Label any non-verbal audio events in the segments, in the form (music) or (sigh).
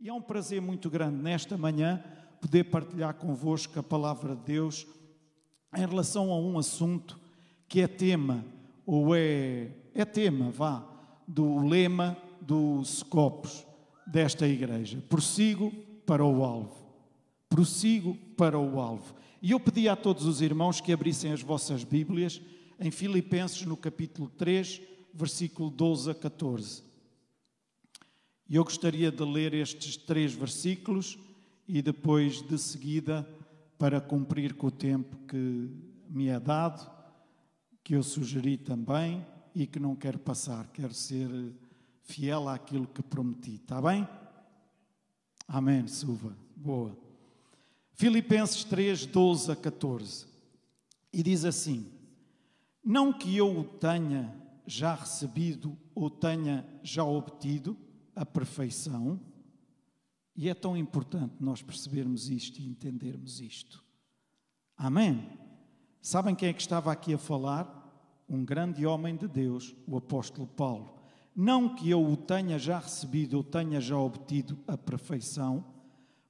E é um prazer muito grande nesta manhã poder partilhar convosco a palavra de Deus em relação a um assunto que é tema, ou é, é tema, vá, do lema dos copos desta igreja. Prossigo para o alvo. Prossigo para o alvo. E eu pedi a todos os irmãos que abrissem as vossas Bíblias em Filipenses, no capítulo 3, versículo 12 a 14. E eu gostaria de ler estes três versículos e depois, de seguida, para cumprir com o tempo que me é dado, que eu sugeri também e que não quero passar, quero ser fiel àquilo que prometi. Está bem? Amém, Suva. Boa. Filipenses 3, 12 a 14. E diz assim: Não que eu o tenha já recebido ou tenha já obtido a perfeição, e é tão importante nós percebermos isto e entendermos isto. Amém? Sabem quem é que estava aqui a falar? Um grande homem de Deus, o apóstolo Paulo. Não que eu o tenha já recebido ou tenha já obtido a perfeição,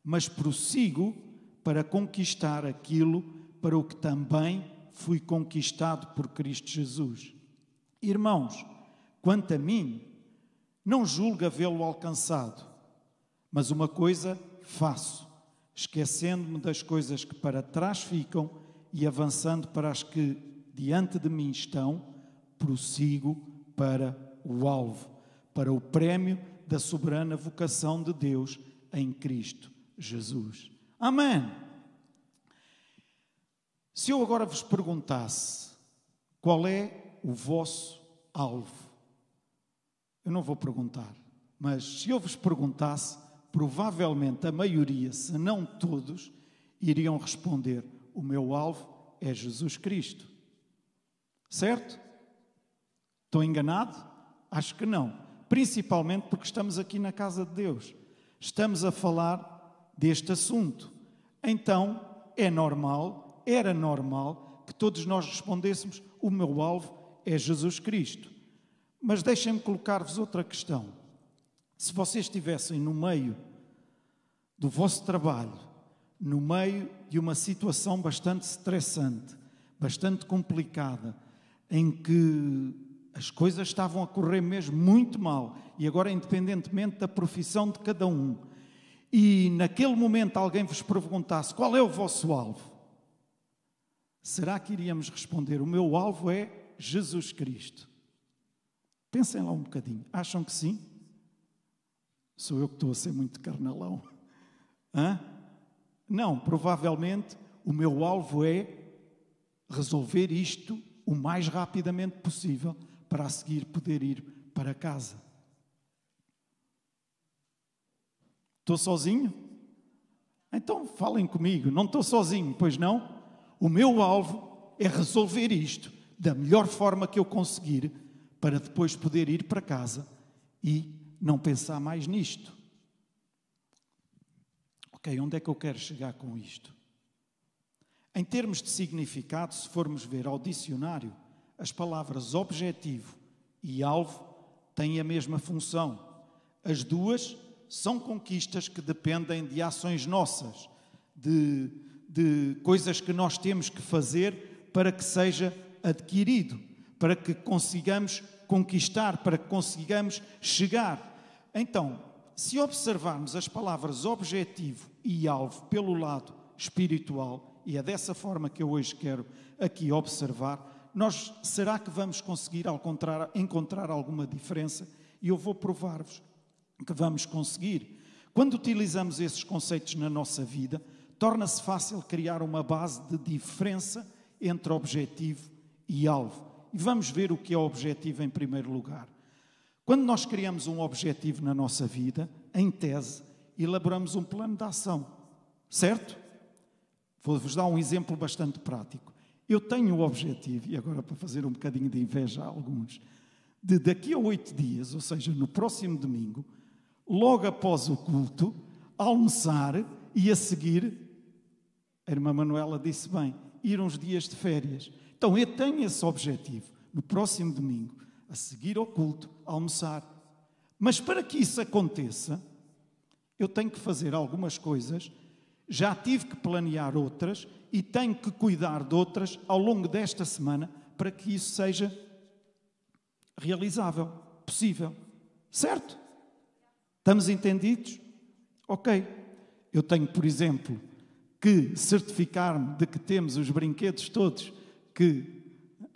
mas prossigo para conquistar aquilo para o que também fui conquistado por Cristo Jesus. Irmãos, quanto a mim, não julgo havê-lo alcançado, mas uma coisa faço, esquecendo-me das coisas que para trás ficam e avançando para as que diante de mim estão, prossigo para o alvo, para o prémio da soberana vocação de Deus em Cristo Jesus. Amém. Se eu agora vos perguntasse qual é o vosso alvo, eu não vou perguntar, mas se eu vos perguntasse, provavelmente a maioria, se não todos, iriam responder: o meu alvo é Jesus Cristo. Certo? Estou enganado? Acho que não. Principalmente porque estamos aqui na casa de Deus. Estamos a falar deste assunto. Então, é normal, era normal que todos nós respondêssemos: o meu alvo é Jesus Cristo. Mas deixem-me colocar-vos outra questão. Se vocês estivessem no meio do vosso trabalho, no meio de uma situação bastante estressante, bastante complicada, em que as coisas estavam a correr mesmo muito mal, e agora, independentemente da profissão de cada um, e naquele momento alguém vos perguntasse qual é o vosso alvo, será que iríamos responder: O meu alvo é Jesus Cristo? Pensem lá um bocadinho, acham que sim? Sou eu que estou a ser muito carnalão. Hã? Não, provavelmente o meu alvo é resolver isto o mais rapidamente possível para a seguir poder ir para casa. Estou sozinho? Então falem comigo, não estou sozinho, pois não? O meu alvo é resolver isto da melhor forma que eu conseguir para depois poder ir para casa e não pensar mais nisto. Ok, onde é que eu quero chegar com isto? Em termos de significado, se formos ver ao dicionário, as palavras objetivo e alvo têm a mesma função. As duas são conquistas que dependem de ações nossas, de, de coisas que nós temos que fazer para que seja adquirido, para que consigamos conquistar, para que consigamos chegar. Então, se observarmos as palavras objetivo e alvo pelo lado espiritual, e é dessa forma que eu hoje quero aqui observar, nós será que vamos conseguir encontrar, encontrar alguma diferença? E eu vou provar-vos que vamos conseguir. Quando utilizamos esses conceitos na nossa vida, torna-se fácil criar uma base de diferença entre objetivo e alvo. E vamos ver o que é objetivo em primeiro lugar. Quando nós criamos um objetivo na nossa vida, em tese, elaboramos um plano de ação, certo? Vou-vos dar um exemplo bastante prático. Eu tenho o objetivo, e agora para fazer um bocadinho de inveja a alguns, de daqui a oito dias, ou seja, no próximo domingo, logo após o culto, almoçar e a seguir, a irmã Manuela disse bem, ir uns dias de férias. Então eu tenho esse objetivo, no próximo domingo, a seguir ao culto, almoçar. Mas para que isso aconteça, Eu tenho que fazer algumas coisas, já tive que planear outras e tenho que cuidar de outras ao longo desta semana para que isso seja realizável, possível. Certo? Estamos entendidos? Ok. Eu tenho, por exemplo, que certificar-me de que temos os brinquedos todos que.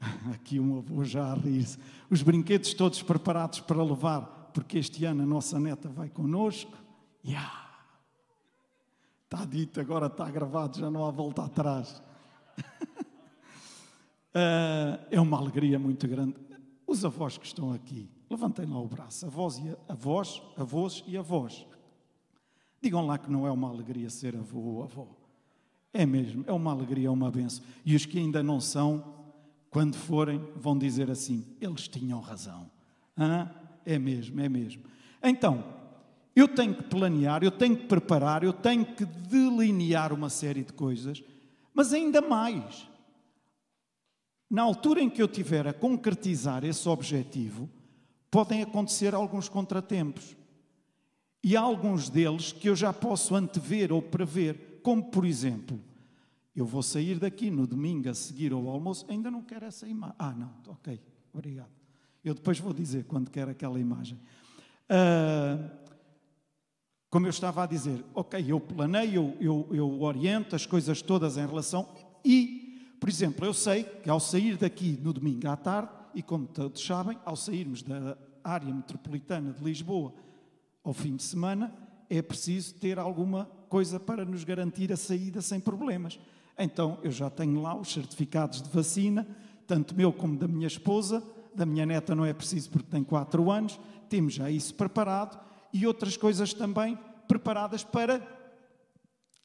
(laughs) Aqui um avô já a rir-se. Os brinquedos todos preparados para levar, porque este ano a nossa neta vai connosco. Yeah. Está dito, agora está gravado, já não há volta atrás. uh, (laughs) é uma alegria muito grande. Os avós que estão aqui, levantem lá o braço, avós, e avós, avós e avós. Digam lá que não é uma alegria ser avô ou avó. É mesmo, é uma alegria, é uma benção. E os que ainda não são, quando forem, vão dizer assim: eles tinham razão. Ah, é mesmo, é mesmo. Então, eu tenho que planear, eu tenho que preparar, eu tenho que delinear uma série de coisas, mas ainda mais. Na altura em que eu tiver a concretizar esse objetivo, podem acontecer alguns contratempos. E há alguns deles que eu já posso antever ou prever, como por exemplo, eu vou sair daqui no domingo a seguir ao almoço, ainda não quero essa imagem. Ah, não, ok, obrigado. Eu depois vou dizer quando quero aquela imagem. Uh, como eu estava a dizer, ok, eu planeio, eu, eu, eu oriento as coisas todas em relação e, por exemplo, eu sei que ao sair daqui no domingo à tarde, e como todos sabem, ao sairmos da área metropolitana de Lisboa ao fim de semana, é preciso ter alguma coisa para nos garantir a saída sem problemas. Então, eu já tenho lá os certificados de vacina, tanto meu como da minha esposa, da minha neta não é preciso porque tem 4 anos, temos já isso preparado e outras coisas também preparadas para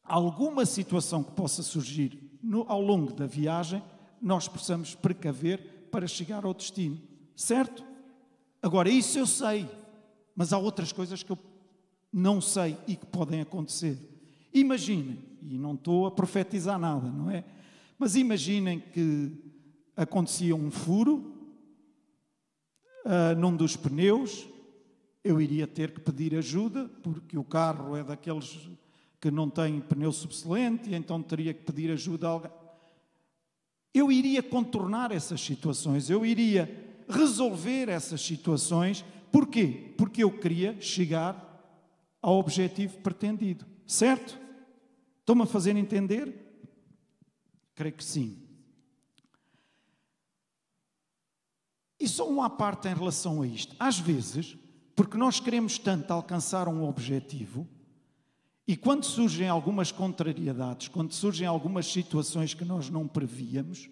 alguma situação que possa surgir no, ao longo da viagem, nós possamos precaver para chegar ao destino. Certo? Agora, isso eu sei, mas há outras coisas que eu não sei e que podem acontecer. Imaginem, e não estou a profetizar nada, não é? Mas imaginem que acontecia um furo uh, num dos pneus, eu iria ter que pedir ajuda, porque o carro é daqueles que não tem pneu subsolente, então teria que pedir ajuda a alguém. Eu iria contornar essas situações, eu iria resolver essas situações. Porquê? Porque eu queria chegar ao objetivo pretendido. Certo? Estão-me a fazer entender? Creio que sim. E só uma parte em relação a isto. Às vezes, porque nós queremos tanto alcançar um objetivo, e quando surgem algumas contrariedades, quando surgem algumas situações que nós não prevíamos,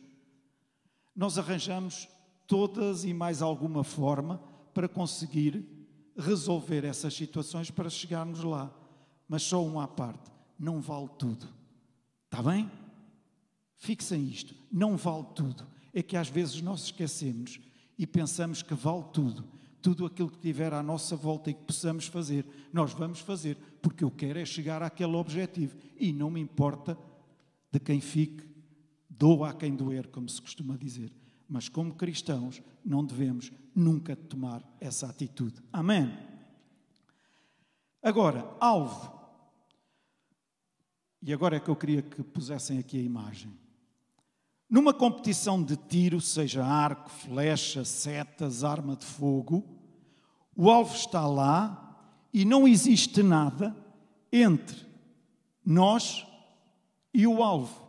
nós arranjamos todas e mais alguma forma para conseguir resolver essas situações para chegarmos lá. Mas só uma à parte, não vale tudo. Está bem? Fixem isto, não vale tudo. É que às vezes nós esquecemos e pensamos que vale tudo. Tudo aquilo que tiver à nossa volta e que possamos fazer, nós vamos fazer, porque eu quero é chegar àquele objetivo. E não me importa de quem fique, doa a quem doer, como se costuma dizer. Mas como cristãos, não devemos nunca tomar essa atitude. Amém? Agora, alvo. E agora é que eu queria que pusessem aqui a imagem. Numa competição de tiro, seja arco, flecha, setas, arma de fogo, o alvo está lá e não existe nada entre nós e o alvo.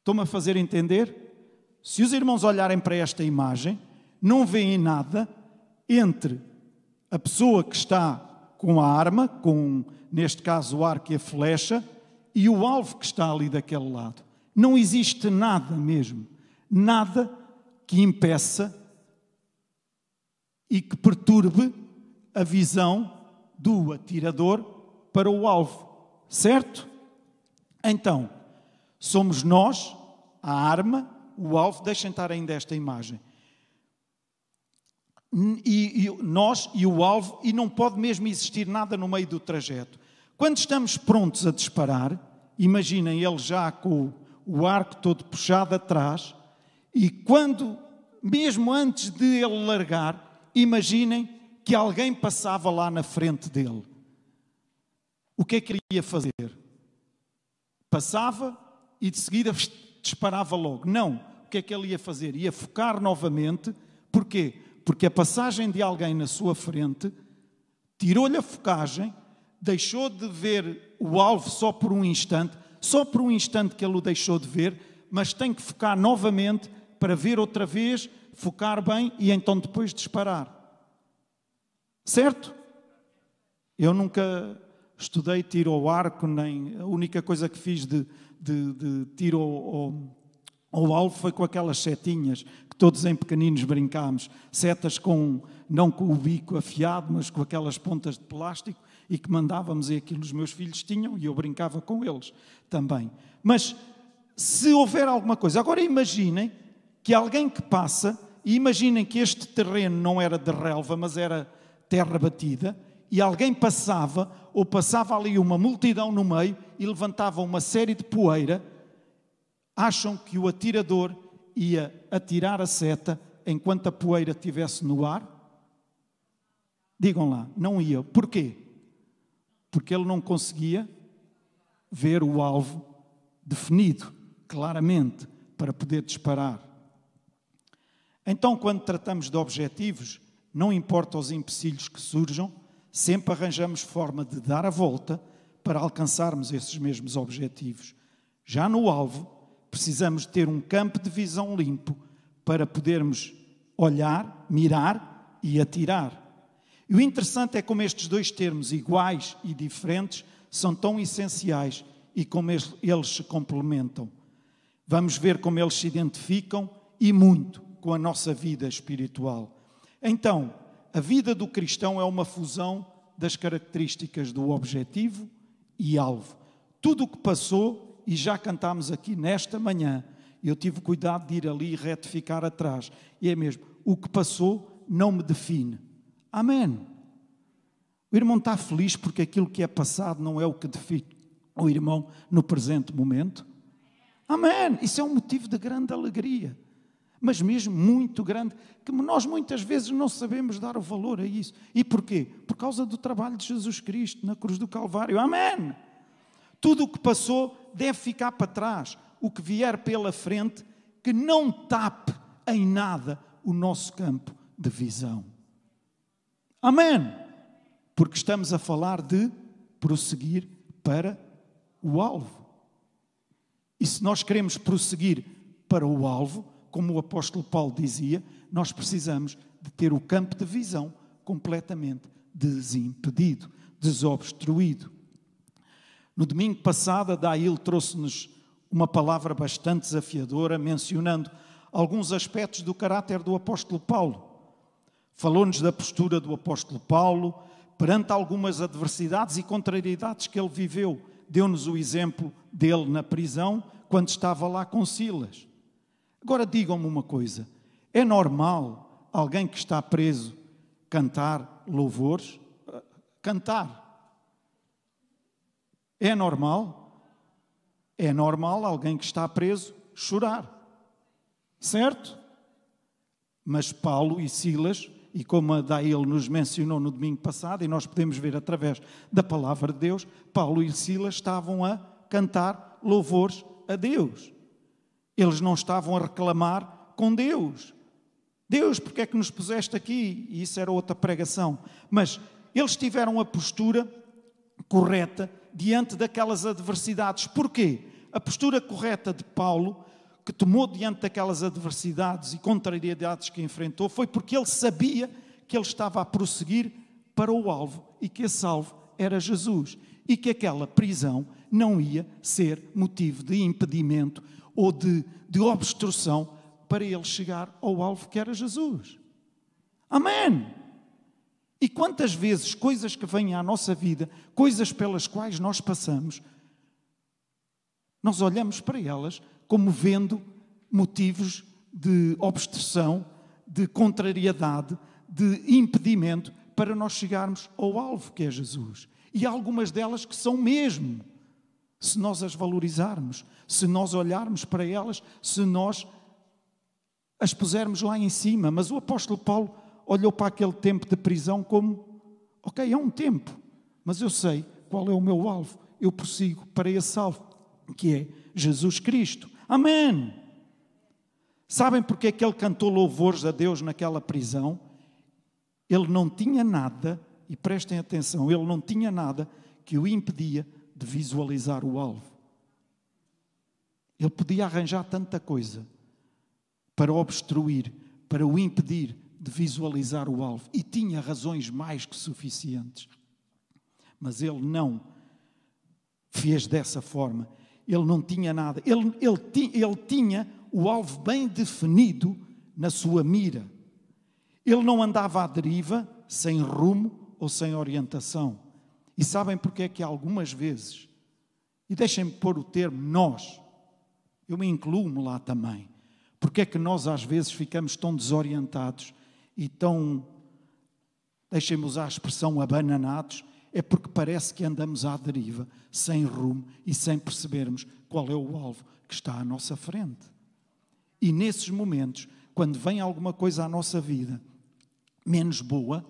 Estou-me a fazer entender? Se os irmãos olharem para esta imagem, não veem nada entre a pessoa que está com a arma, com, neste caso, o arco e a flecha, e o alvo que está ali daquele lado. Não existe nada mesmo, nada que impeça e que perturbe a visão do atirador para o alvo, certo? Então, somos nós, a arma, o alvo, deixem estar ainda esta imagem. E, e, nós e o alvo, e não pode mesmo existir nada no meio do trajeto. Quando estamos prontos a disparar, imaginem ele já com o, arco todo puxado atrás, e quando, mesmo antes de ele largar, imaginem que alguém passava lá na frente dele. o que é que ele ia fazer? Passava e de seguida (laughs) disparava logo. Não. O que é que ele ia fazer? Ia focar novamente. Porquê? Porque a passagem de alguém na sua frente tirou-lhe a focagem, deixou de ver o alvo só por um instante, só por um instante que ele o deixou de ver, mas tem que focar novamente para ver outra vez, focar bem e então depois disparar. Certo? Eu nunca estudei tiro ao arco, nem a única coisa que fiz de, de, de tiro ao, ao, alvo foi com aquelas setinhas que todos em pequeninos brincámos. Setas com, não com o bico afiado, mas com aquelas pontas de plástico e que mandávamos e aquilo os meus filhos tinham e eu brincava com eles também. Mas se houver alguma coisa, agora imaginem que alguém que passa, e imaginem que este terreno não era de relva, mas era terra batida, e alguém passava, ou passava ali uma multidão no meio e levantava uma série de poeira, acham que o atirador ia atirar a seta enquanto a poeira estivesse no ar? Digam lá, não ia. Porquê? Porque ele não conseguia ver o alvo definido, claramente, para poder disparar. Então, quando tratamos de objetivos, não importa os empecilhos que surjam, sempre arranjamos forma de dar a volta para alcançarmos esses mesmos objetivos. Já no alvo, precisamos ter um campo de visão limpo para podermos olhar, mirar e atirar. E o interessante é como estes dois termos, iguais e diferentes, são tão essenciais e como eles se complementam. Vamos ver como eles se identificam e muito com a nossa vida espiritual. Então, a vida do cristão é uma fusão das características do objetivo e alvo. Tudo o que passou, e já cantámos aqui nesta manhã, eu tive cuidado de ir ali e retificar atrás. E é mesmo, o que passou não me define. Amém. O irmão está feliz porque aquilo que é passado não é o que define o irmão no presente momento. Amém. Isso é um motivo de grande alegria mas mesmo muito grande, que nós muitas vezes não sabemos dar o valor a isso. E porquê? Por causa do trabalho de Jesus Cristo na cruz do Calvário. Amém! Tudo o que passou deve ficar para trás. O que vier pela frente, que não tape em nada o nosso campo de visão. Amém! Porque estamos a falar de prosseguir para o alvo. E se nós queremos prosseguir para o alvo, como o apóstolo Paulo dizia, nós precisamos de ter o campo de visão completamente desimpedido, desobstruído. No domingo passado, Dail trouxe-nos uma palavra bastante desafiadora, mencionando alguns aspectos do caráter do apóstolo Paulo. Falou-nos da postura do apóstolo Paulo perante algumas adversidades e contrariedades que ele viveu. Deu-nos o exemplo dele na prisão, quando estava lá com Silas. Agora digam-me uma coisa: é normal alguém que está preso cantar louvores? Cantar. É normal? É normal alguém que está preso chorar. Certo? Mas Paulo e Silas, e como a Daíl nos mencionou no domingo passado, e nós podemos ver através da palavra de Deus, Paulo e Silas estavam a cantar louvores a Deus. Eles não estavam a reclamar com Deus. Deus, porque é que nos puseste aqui? E isso era outra pregação. Mas eles tiveram a postura correta diante daquelas adversidades. Porquê? A postura correta de Paulo, que tomou diante daquelas adversidades e contrariedades que enfrentou, foi porque ele sabia que ele estava a prosseguir para o alvo e que esse alvo era Jesus e que aquela prisão não ia ser motivo de impedimento ou de, de obstrução para ele chegar ao alvo que era Jesus. Amém! E quantas vezes coisas que vêm à nossa vida, coisas pelas quais nós passamos, nós olhamos para elas como vendo motivos de obstrução, de contrariedade, de impedimento para nós chegarmos ao alvo que é Jesus. E há algumas delas que são mesmo se nós as valorizarmos, se nós olharmos para elas, se nós as pusermos lá em cima. Mas o apóstolo Paulo olhou para aquele tempo de prisão como: ok, é um tempo, mas eu sei qual é o meu alvo, eu prossigo para esse alvo, que é Jesus Cristo. Amém! Sabem porque é que ele cantou louvores a Deus naquela prisão? Ele não tinha nada, e prestem atenção, ele não tinha nada que o impedia de visualizar o alvo. Ele podia arranjar tanta coisa para obstruir, para o impedir de visualizar o alvo, e tinha razões mais que suficientes. Mas ele não fez dessa forma. Ele não tinha nada. Ele, ele, ele tinha o alvo bem definido na sua mira. Ele não andava à deriva, sem rumo ou sem orientação. E sabem porque é que algumas vezes, e deixem-me pôr o termo nós, eu me incluo-me lá também, porque é que nós às vezes ficamos tão desorientados e tão, deixem-me usar a expressão, abananados, é porque parece que andamos à deriva, sem rumo e sem percebermos qual é o alvo que está à nossa frente. E nesses momentos, quando vem alguma coisa à nossa vida menos boa,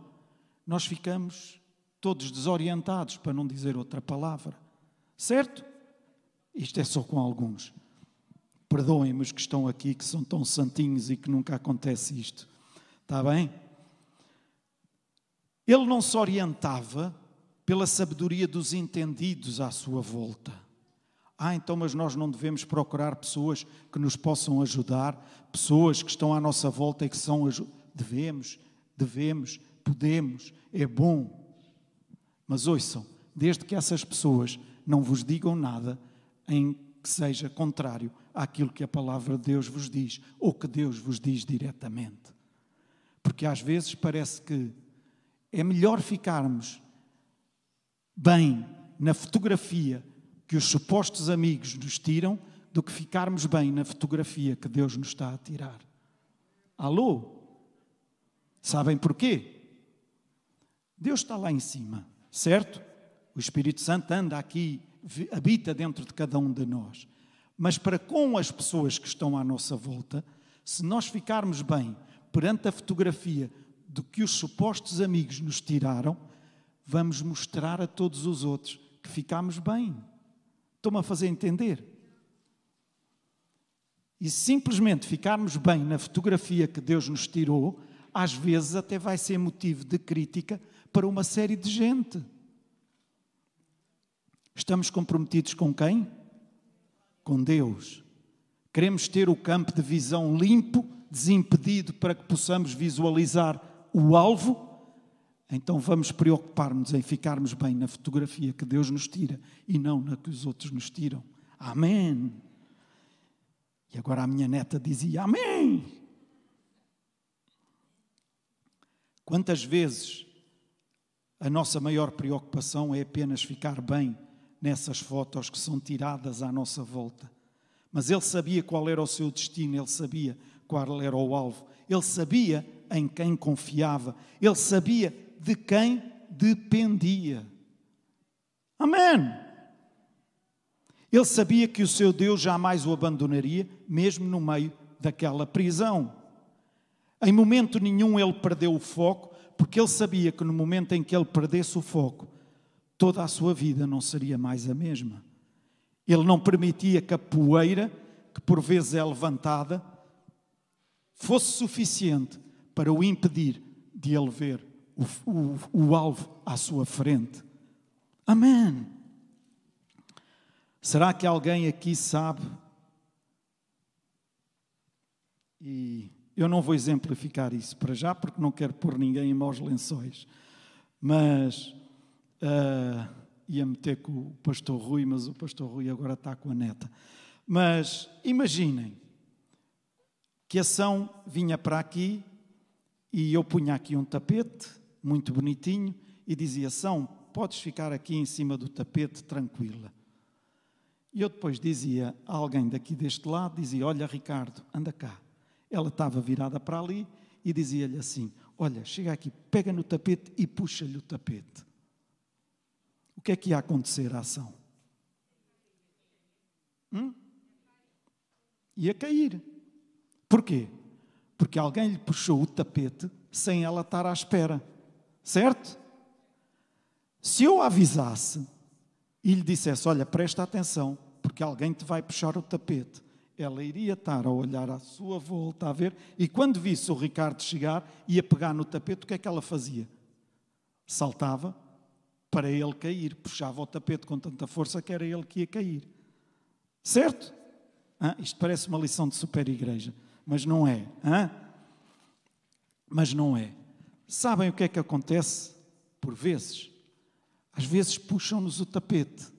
nós ficamos todos desorientados, para não dizer outra palavra. Certo? Isto é só com alguns. Perdoem-me os que estão aqui, que são tão santinhos e que nunca acontece isto. Está bem? Ele não se orientava pela sabedoria dos entendidos à sua volta. Ah, então, mas nós não devemos procurar pessoas que nos possam ajudar, pessoas que estão à nossa volta e que são. Devemos, devemos, podemos, é bom. Mas ouçam, desde que essas pessoas não vos digam nada em que seja contrário àquilo que a palavra de Deus vos diz ou que Deus vos diz diretamente. Porque às vezes parece que é melhor ficarmos bem na fotografia que os supostos amigos nos tiram do que ficarmos bem na fotografia que Deus nos está a tirar. Alô? Sabem porquê? Deus está lá em cima, certo? O Espírito Santo anda aqui, habita dentro de cada um de nós. Mas para com as pessoas que estão à nossa volta, se nós ficarmos bem perante a fotografia do que os supostos amigos nos tiraram, vamos mostrar a todos os outros que ficamos bem. Estou-me a fazer entender? E simplesmente ficarmos bem na fotografia que Deus nos tirou, às vezes até vai ser motivo de crítica para uma série de gente. Estamos comprometidos com quem? Com Deus. Queremos ter o campo de visão limpo, desimpedido, para que possamos visualizar o alvo então vamos preocupar-nos em ficarmos bem na fotografia que Deus nos tira e não na que os outros nos tiram. Amém. E agora a minha neta dizia: Amém. Quantas vezes a nossa maior preocupação é apenas ficar bem nessas fotos que são tiradas à nossa volta? Mas ele sabia qual era o seu destino, ele sabia qual era o alvo, ele sabia em quem confiava, ele sabia de quem dependia. Amém. Ele sabia que o seu Deus jamais o abandonaria, mesmo no meio daquela prisão. Em momento nenhum ele perdeu o foco, porque ele sabia que no momento em que ele perdesse o foco, toda a sua vida não seria mais a mesma. Ele não permitia que a poeira, que por vezes é levantada, fosse suficiente para o impedir de ele ver o, o, o alvo à sua frente. Amém. Será que alguém aqui sabe? E eu não vou exemplificar isso para já, porque não quero pôr ninguém em maus lençóis. Mas uh, ia meter com o pastor Rui, mas o pastor Rui agora está com a neta. Mas imaginem que ação vinha para aqui e eu punha aqui um tapete muito bonitinho, e dizia: São, podes ficar aqui em cima do tapete tranquila. E eu depois dizia a alguém daqui deste lado: dizia, Olha, Ricardo, anda cá. Ela estava virada para ali e dizia-lhe assim: Olha, chega aqui, pega no tapete e puxa-lhe o tapete. O que é que ia acontecer à ação? Hum? Ia cair. Porquê? Porque alguém lhe puxou o tapete sem ela estar à espera. Certo? Se eu avisasse e lhe dissesse: Olha, presta atenção, porque alguém te vai puxar o tapete. Ela iria estar a olhar à sua volta, a ver, e quando visse o Ricardo chegar, ia pegar no tapete, o que é que ela fazia? Saltava para ele cair, puxava o tapete com tanta força que era ele que ia cair. Certo? Ah, isto parece uma lição de super igreja, mas não é. Ah? Mas não é. Sabem o que é que acontece? Por vezes, às vezes puxam-nos o tapete.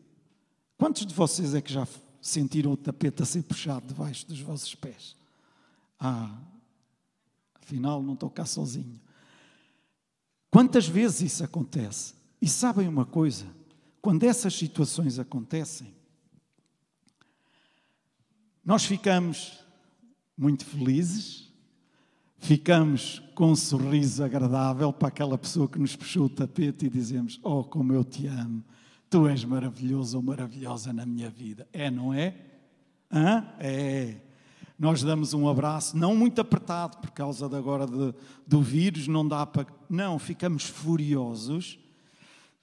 Quantos de vocês é que já sentiram o tapete a ser puxado debaixo dos vossos pés? Ah, afinal não estou cá sozinho. Quantas vezes isso acontece? E sabem uma coisa? Quando essas situações acontecem, nós ficamos muito felizes, ficamos com um sorriso agradável para aquela pessoa que nos puxou o tapete e dizemos: Oh, como eu te amo, tu és maravilhoso ou maravilhosa na minha vida. É, não é? Hã? É. Nós damos um abraço, não muito apertado, por causa de agora de, do vírus, não dá para. Não, ficamos furiosos,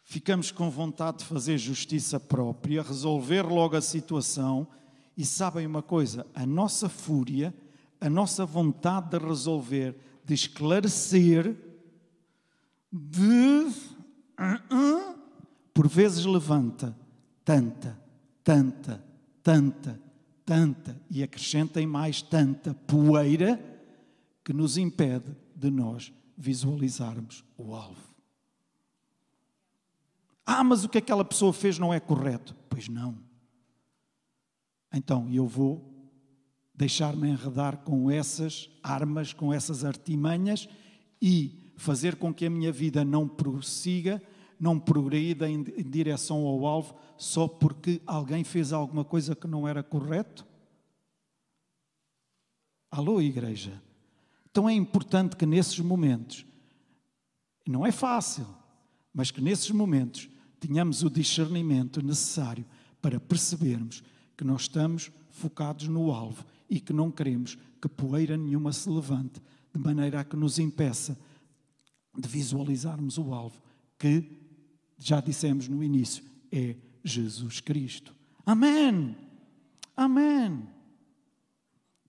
ficamos com vontade de fazer justiça própria, resolver logo a situação e sabem uma coisa? A nossa fúria, a nossa vontade de resolver, de esclarecer, de. Por vezes levanta tanta, tanta, tanta, tanta e acrescentem mais tanta poeira que nos impede de nós visualizarmos o alvo. Ah, mas o que aquela pessoa fez não é correto. Pois não. Então eu vou deixar-me enredar com essas armas, com essas artimanhas e fazer com que a minha vida não prossiga, não progrida em, direção ao alvo só porque alguém fez alguma coisa que não era correto? Alô, igreja? Então é importante que nesses momentos, não é fácil, mas que nesses momentos tenhamos o discernimento necessário para percebermos que nós estamos focados no alvo e que não queremos que poeira nenhuma se levante, de maneira a que nos impeça de visualizarmos o alvo, que já dissemos no início, é Jesus Cristo. Amém! Amém!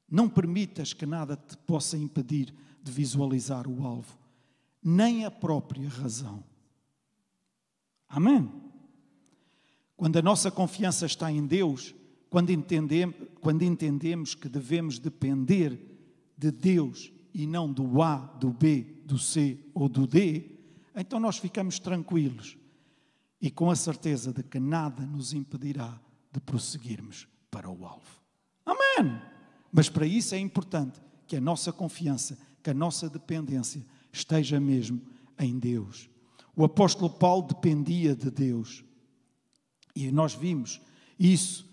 Não permitas que nada te possa impedir de visualizar o alvo, nem a própria razão. Amém? Quando a nossa confiança está em Deus, quando entendemos, quando entendemos que devemos depender de Deus e não do A, do B, do C ou do D, então nós ficamos tranquilos e com a certeza de que nada nos impedirá de prosseguirmos para o alvo. Amém! Mas para isso é importante que a nossa confiança, que a nossa dependência esteja mesmo em Deus. O apóstolo Paulo dependia de Deus. E nós vimos isso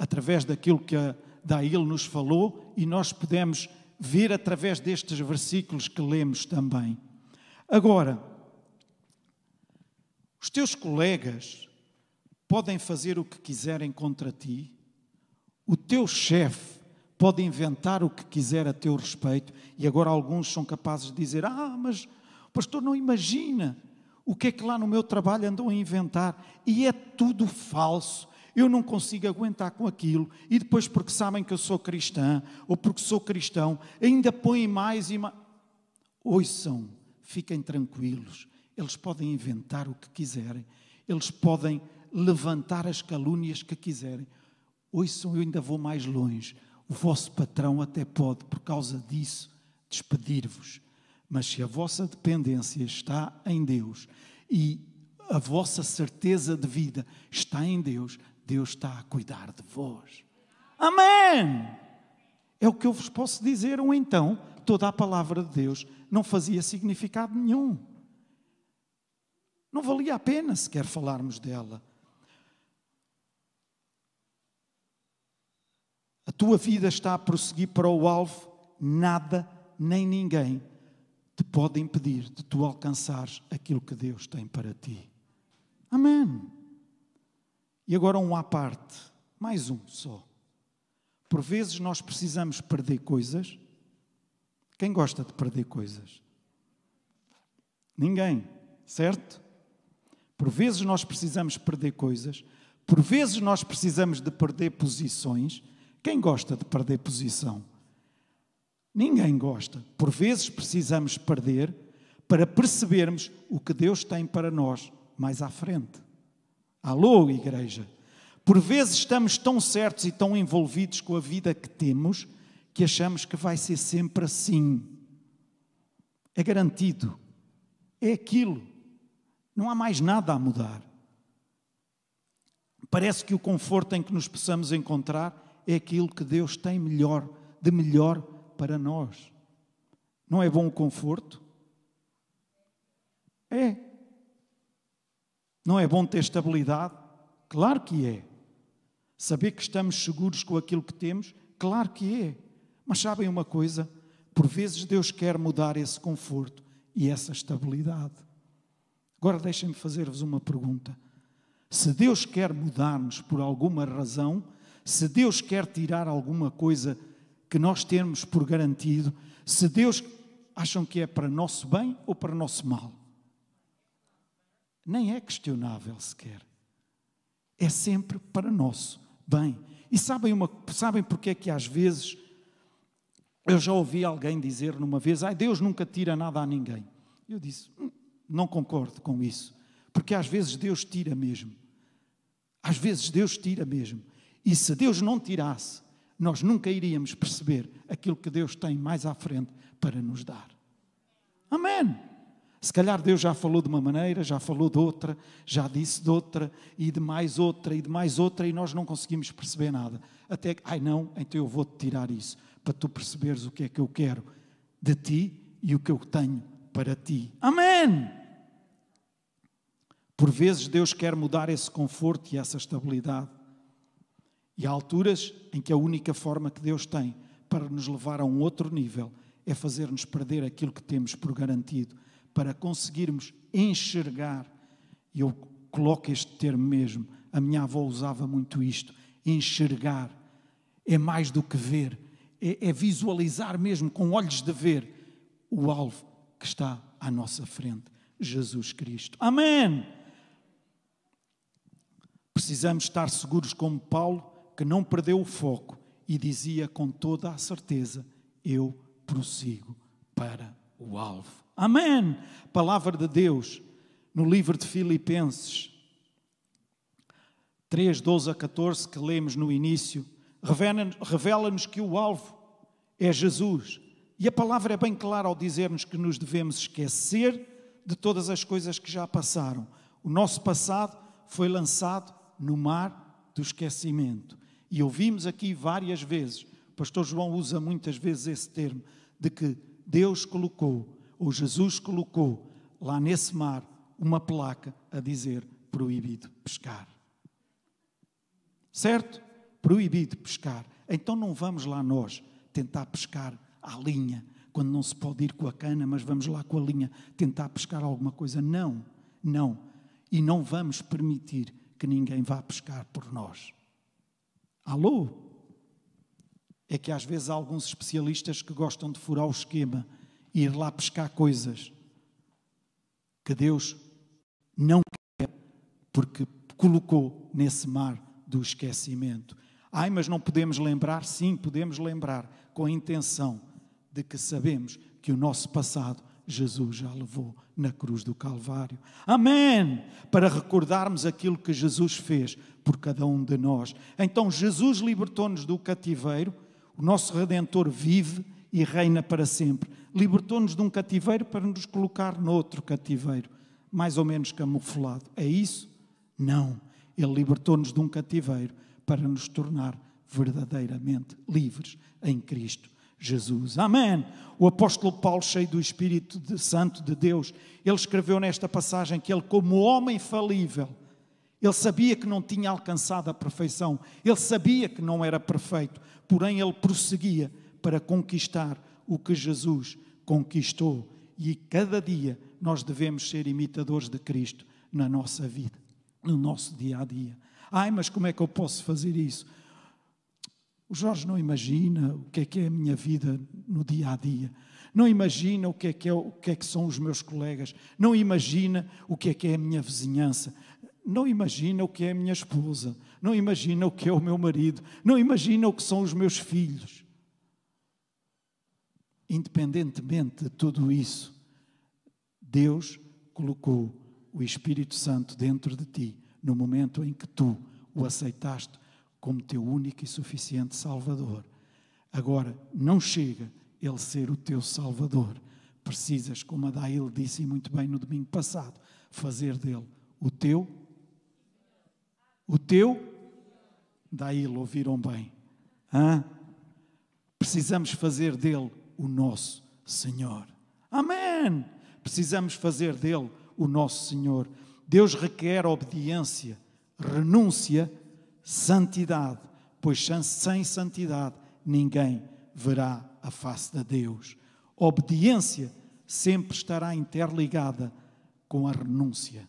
através daquilo que a Daíl nos falou e nós podemos ver através destes versículos que lemos também. Agora, os teus colegas podem fazer o que quiserem contra ti, o teu chefe pode inventar o que quiser a teu respeito, e agora alguns são capazes de dizer: Ah, mas pastor não imagina o que é que lá no meu trabalho andam a inventar, e é tudo falso eu não consigo aguentar com aquilo, e depois, porque sabem que eu sou cristã, ou porque sou cristão, ainda põem mais e mais. Ouçam, fiquem tranquilos, eles podem inventar o que quiserem, eles podem levantar as calúnias que quiserem. Ouçam, eu ainda vou mais longe. O vosso patrão até pode, por causa disso, despedir-vos. Mas se a vossa dependência está em Deus e a vossa certeza de vida está em Deus, Deus está a cuidar de vós. Amém! É o que eu vos posso dizer, ou então toda a palavra de Deus não fazia significado nenhum. Não valia a pena sequer falarmos dela. A tua vida está a prosseguir para o alvo, nada nem ninguém te pode impedir de tu alcançares aquilo que Deus tem para ti. Amém. E agora um à parte, mais um só. Por vezes nós precisamos perder coisas. Quem gosta de perder coisas? Ninguém, certo? Por vezes nós precisamos perder coisas Por vezes nós precisamos de perder posições. Quem gosta de perder posição? Ninguém gosta. Por vezes precisamos perder para percebermos o que Deus tem para nós mais à frente. Alô, igreja. Por vezes estamos tão certos e tão envolvidos com a vida que temos que achamos que vai ser sempre assim. É garantido. É aquilo. Não há mais nada a mudar. Parece que o conforto em que nos possamos encontrar é aquilo que Deus tem melhor, de melhor para nós. Não é bom o conforto? É. Não é bom ter estabilidade? Claro que é. Saber que estamos seguros com aquilo que temos? Claro que é. Mas sabem uma coisa? Por vezes Deus quer mudar esse conforto e essa estabilidade. Agora deixem-me fazer-vos uma pergunta. Se Deus quer mudar-nos por alguma razão, se Deus quer tirar alguma coisa que nós temos por garantido, se Deus acham que é para nosso bem ou para nosso mal? Nem é questionável sequer. É sempre para nosso bem. E sabem, uma, sabem porque é que às vezes eu já ouvi alguém dizer numa vez: ah, Deus nunca tira nada a ninguém. Eu disse: hum, não concordo com isso, porque às vezes Deus tira mesmo. Às vezes Deus tira mesmo. E se Deus não tirasse, nós nunca iríamos perceber aquilo que Deus tem mais à frente para nos dar. Amém. Se calhar Deus já falou de uma maneira, já falou de outra, já disse de outra, e de mais outra, e de mais outra, e nós não conseguimos perceber nada. Até que, ai não, então eu vou-te tirar isso, para tu perceberes o que é que eu quero de ti e o que eu tenho para ti. Amém! Por vezes Deus quer mudar esse conforto e essa estabilidade. E há alturas em que a única forma que Deus tem para nos levar a um outro nível é fazer-nos perder aquilo que temos por garantido, para conseguirmos enxergar. E eu coloco este termo mesmo, a minha avó usava muito isto: enxergar. É mais do que ver, é, é visualizar mesmo com olhos de ver o alvo que está à nossa frente, Jesus Cristo. Amém! Precisamos estar seguros, como Paulo, que não perdeu o foco e dizia com toda a certeza: Eu prossigo para o alvo. Amém! Palavra de Deus no livro de Filipenses 3, 12 a 14, que lemos no início, revela-nos que o alvo é Jesus. E a palavra é bem clara ao dizer-nos que nos devemos esquecer de todas as coisas que já passaram. O nosso passado foi lançado no mar do esquecimento. E ouvimos aqui várias vezes, o pastor João usa muitas vezes esse termo, de que Deus colocou, ou Jesus colocou, lá nesse mar, uma placa a dizer proibido pescar. Certo? Proibido pescar. Então não vamos lá nós tentar pescar à linha, quando não se pode ir com a cana, mas vamos lá com a linha tentar pescar alguma coisa. Não, não. E não vamos permitir que ninguém vá pescar por nós. Alô? É que às vezes há alguns especialistas que gostam de furar o esquema ir lá pescar coisas que Deus não quer, porque colocou nesse mar do esquecimento. Ai, mas não podemos lembrar? Sim, podemos lembrar, com a intenção de que sabemos que o nosso passado Jesus já levou na cruz do Calvário. Amém! Para recordarmos aquilo que Jesus fez por cada um de nós. Então, Jesus libertou-nos do cativeiro, o nosso Redentor vive e reina para sempre. Libertou-nos de um cativeiro para nos colocar noutro cativeiro, mais ou menos camuflado. É isso? Não. Ele libertou-nos de um cativeiro para nos tornar verdadeiramente livres em Cristo Jesus. Amém. O apóstolo Paulo, cheio do Espírito de Santo de Deus, ele escreveu nesta passagem que ele, como homem falível, ele sabia que não tinha alcançado a perfeição, ele sabia que não era perfeito, porém ele prosseguia para conquistar o que Jesus conquistou. E cada dia nós devemos ser imitadores de Cristo na nossa vida, no nosso dia a dia. Ai, mas como é que eu posso fazer isso? O Jorge não imagina o que é que é a minha vida no dia a dia. Não imagina o que é que, é, o que, é que são os meus colegas. Não imagina o que é que é a minha vizinhança. não imagina o que é a minha esposa, não imagina o que é o meu marido, não imagina o que são os meus filhos. Independentemente de tudo isso, Deus colocou o Espírito Santo dentro de ti no momento em que tu o aceitaste como teu único e suficiente Salvador. Agora, não chega ele ser o teu Salvador. Precisas, como a Daíl disse muito bem no domingo passado, fazer dele o teu, o teu, Daíl, ouviram bem? Hã? Precisamos fazer dele o nosso Senhor. Amém! Precisamos fazer dele o nosso Senhor. Deus requer obediência, renúncia, santidade, pois sem santidade ninguém verá a face de Deus. Obediência sempre estará interligada com a renúncia.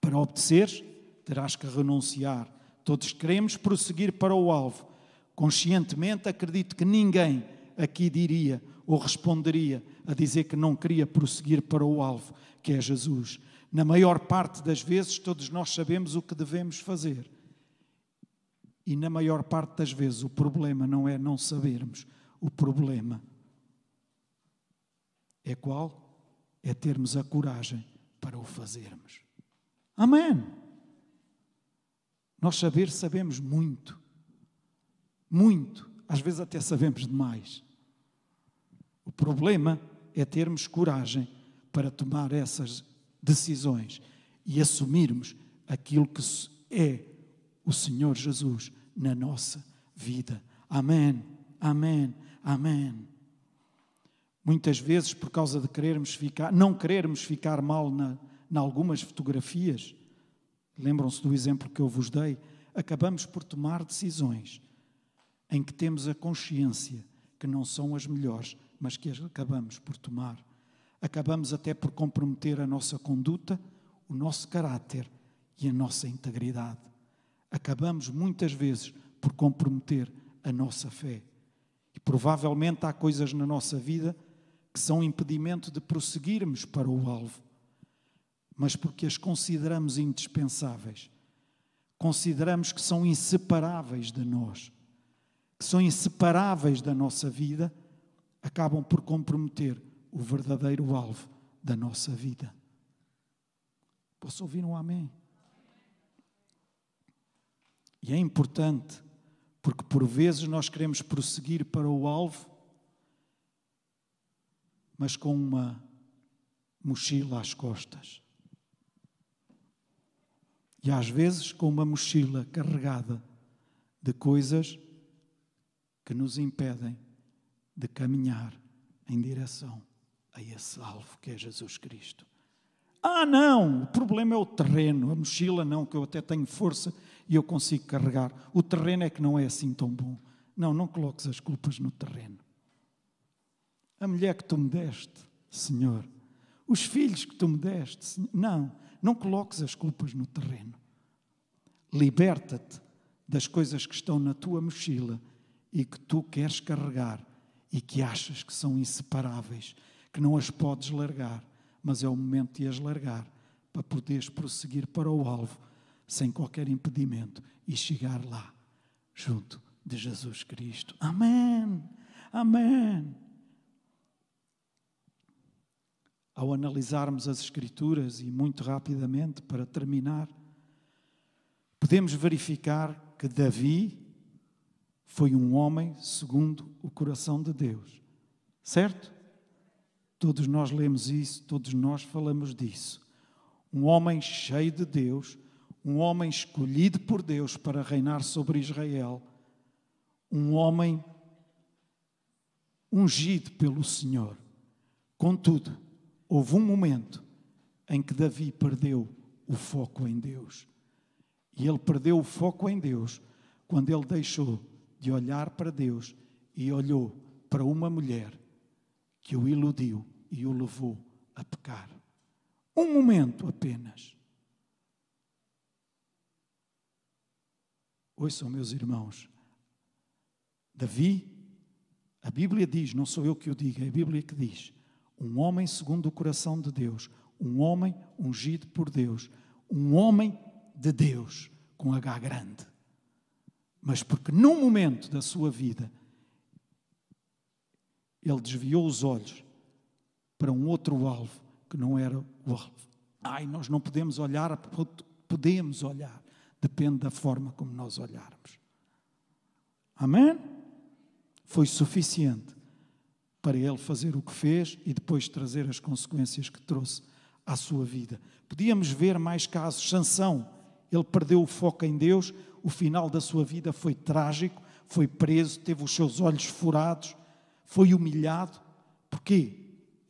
Para obedeceres, terás que renunciar. Todos queremos prosseguir para o alvo. Conscientemente, acredito que ninguém aqui diria ou responderia a dizer que não queria prosseguir para o alvo, que é Jesus. Na maior parte das vezes, todos nós sabemos o que devemos fazer. E na maior parte das vezes, o problema não é não sabermos, o problema é qual? É termos a coragem para o fazermos. Amém. Nós saber sabemos muito, muito, às vezes até sabemos demais. O problema é termos coragem para tomar essas decisões e assumirmos aquilo que é o Senhor Jesus na nossa vida. Amém, amém, amém. Muitas vezes, por causa de querermos ficar, não querermos ficar mal na, na algumas fotografias, lembram-se do exemplo que eu vos dei, acabamos por tomar decisões em que temos a consciência que não são as melhores, mas que as acabamos por tomar. Acabamos até por comprometer a nossa conduta, o nosso caráter e a nossa integridade. Acabamos muitas vezes por comprometer a nossa fé. E provavelmente há coisas na nossa vida que são impedimento de prosseguirmos para o alvo, mas porque as consideramos indispensáveis, consideramos que são inseparáveis de nós, que são inseparáveis da nossa vida, acabam por comprometer o verdadeiro alvo da nossa vida. Posso ouvir um amém? E é importante, porque por vezes nós queremos prosseguir para o alvo mas com uma mochila às costas. E às vezes com uma mochila carregada de coisas que nos impedem de caminhar em direção a esse alvo que é Jesus Cristo. Ah, não, o problema é o terreno, a mochila não, que eu até tenho força e eu consigo carregar. O terreno é que não é assim tão bom. Não, não coloques as culpas no terreno a mulher que tu me deste, Senhor, os filhos que tu me deste, Senhor. Não, não coloques as culpas no terreno. Liberta-te das coisas que estão na tua mochila e que tu queres carregar e que achas que são inseparáveis, que não as podes largar, mas é o momento de as largar para poderes prosseguir para o alvo sem qualquer impedimento e chegar lá, junto de Jesus Cristo. Amém. Amém. ao analisarmos as Escrituras, e muito rapidamente, para terminar, podemos verificar que Davi foi um homem segundo o coração de Deus. Certo? Todos nós lemos isso, todos nós falamos disso. Um homem cheio de Deus, um homem escolhido por Deus para reinar sobre Israel, um homem ungido pelo Senhor. Contudo, houve um momento em que Davi perdeu o foco em Deus. E ele perdeu o foco em Deus quando ele deixou de olhar para Deus e olhou para uma mulher que o iludiu e o levou a pecar. Um momento apenas. Ouçam, meus irmãos, Davi, a Bíblia diz, não sou eu que o digo, é a Bíblia que diz, um homem segundo o coração de Deus, um homem ungido por Deus, Um homem de Deus, com H grande. Mas porque num momento da sua vida ele desviou os olhos para um outro alvo que não era o alvo. Ai, nós não podemos olhar, podemos olhar, depende da forma como nós olharmos. Amém? Foi suficiente para ele fazer o que fez e depois trazer as consequências que trouxe à sua vida. Podíamos ver mais casos. Sansão, ele perdeu o foco em Deus, o final da sua vida foi trágico, foi preso, teve os seus olhos furados, foi humilhado. Porquê?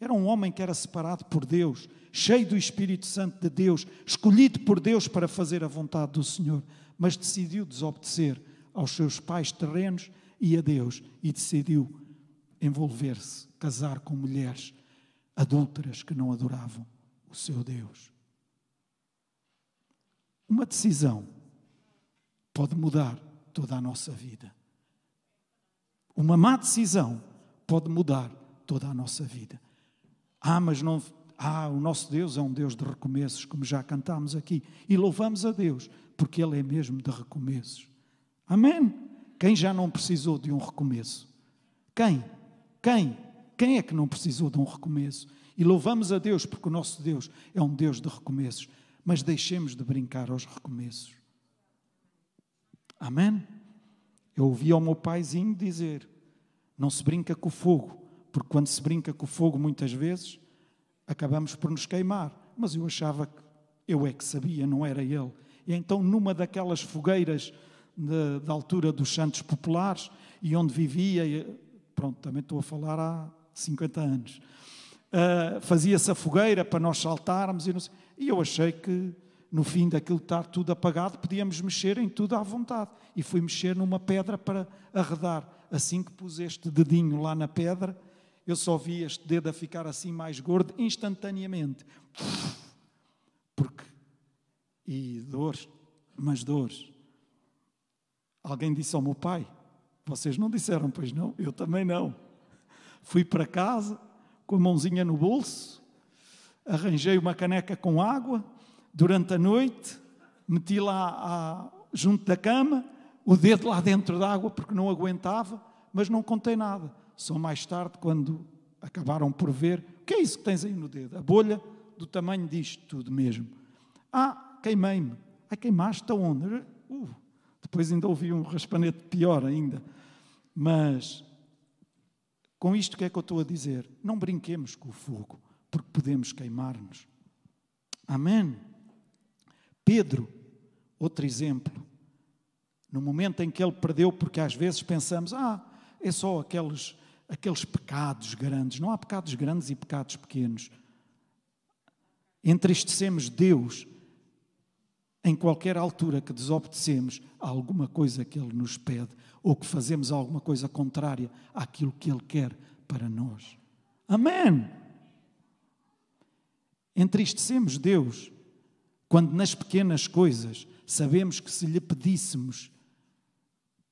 Era um homem que era separado por Deus, cheio do Espírito Santo de Deus, escolhido por Deus para fazer a vontade do Senhor, mas decidiu desobedecer aos seus pais terrenos e a Deus e decidiu envolver-se, casar com mulheres adúlteras que não adoravam o seu Deus. Uma decisão pode mudar toda a nossa vida. Uma má decisão pode mudar toda a nossa vida. Ah, mas não. Ah, o nosso Deus é um Deus de recomeços, como já cantámos aqui. E louvamos a Deus, porque Ele é mesmo de recomeços. Amém? Quem já não precisou de um recomeço? Quem? Quem? Quem é que não precisou de um recomeço? E louvamos a Deus porque o nosso Deus é um Deus de recomeços, mas deixemos de brincar aos recomeços. Amém? Eu ouvi ao meu paizinho dizer: não se brinca com o fogo, porque quando se brinca com o fogo, muitas vezes acabamos por nos queimar. Mas eu achava que eu é que sabia, não era ele. E então, numa daquelas fogueiras da altura dos Santos Populares, e onde vivia, pronto, também estou a falar há 50 anos. Uh, Fazia-se a fogueira para nós saltarmos e, não sei, e eu achei que no fim daquilo estar tudo apagado, podíamos mexer em tudo à vontade. E fui mexer numa pedra para arredar. Assim que pus este dedinho lá na pedra, eu só vi este dedo a ficar assim mais gordo instantaneamente. Porque. E dores, mas dores. Alguém disse ao meu pai: vocês não disseram, pois não? Eu também não. Fui para casa, com a mãozinha no bolso, arranjei uma caneca com água, durante a noite, meti lá junto da cama, o dedo lá dentro da água, porque não aguentava, mas não contei nada. Só mais tarde, quando acabaram por ver, o que é isso que tens aí no dedo? A bolha do tamanho disto tudo mesmo. Ah, queimei-me. Ai, queimaste aonde? Uh, depois ainda ouvi um raspanete pior ainda. Mas, com isto que é que eu estou a dizer? Não brinquemos com o fogo, porque podemos queimar-nos. Amém? Pedro, outro exemplo. No momento em que ele perdeu, porque às vezes pensamos, ah, é só aqueles, aqueles pecados grandes. Não há pecados grandes e pecados pequenos. Entristecemos Deus em qualquer altura que desobedecemos a alguma coisa que Ele nos pede ou que fazemos alguma coisa contrária àquilo que Ele quer para nós. Amém! Entristecemos Deus quando nas pequenas coisas sabemos que se lhe pedíssemos,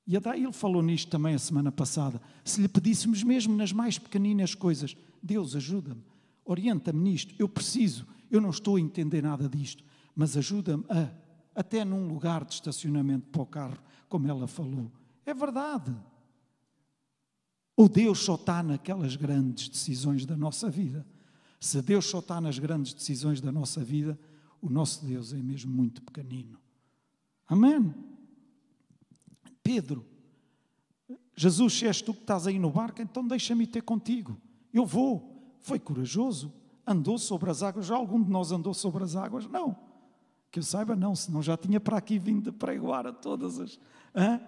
e ele falou nisto também a semana passada, se lhe pedíssemos mesmo nas mais pequeninas coisas, Deus ajuda-me, orienta-me nisto, eu preciso, eu não estou a entender nada disto, mas ajuda-me a, até num lugar de estacionamento para o carro, como ela falou. É verdade. Ou Deus só está naquelas grandes decisões da nossa vida. Se Deus só está nas grandes decisões da nossa vida, o nosso Deus é mesmo muito pequenino. Amém? Pedro, Jesus, se és tu que estás aí no barco, então deixa-me ter contigo. Eu vou. Foi corajoso, andou sobre as águas. Já algum de nós andou sobre as águas? Não. Que eu saiba, não, senão já tinha para aqui vindo de pregoar a todas as. Hã?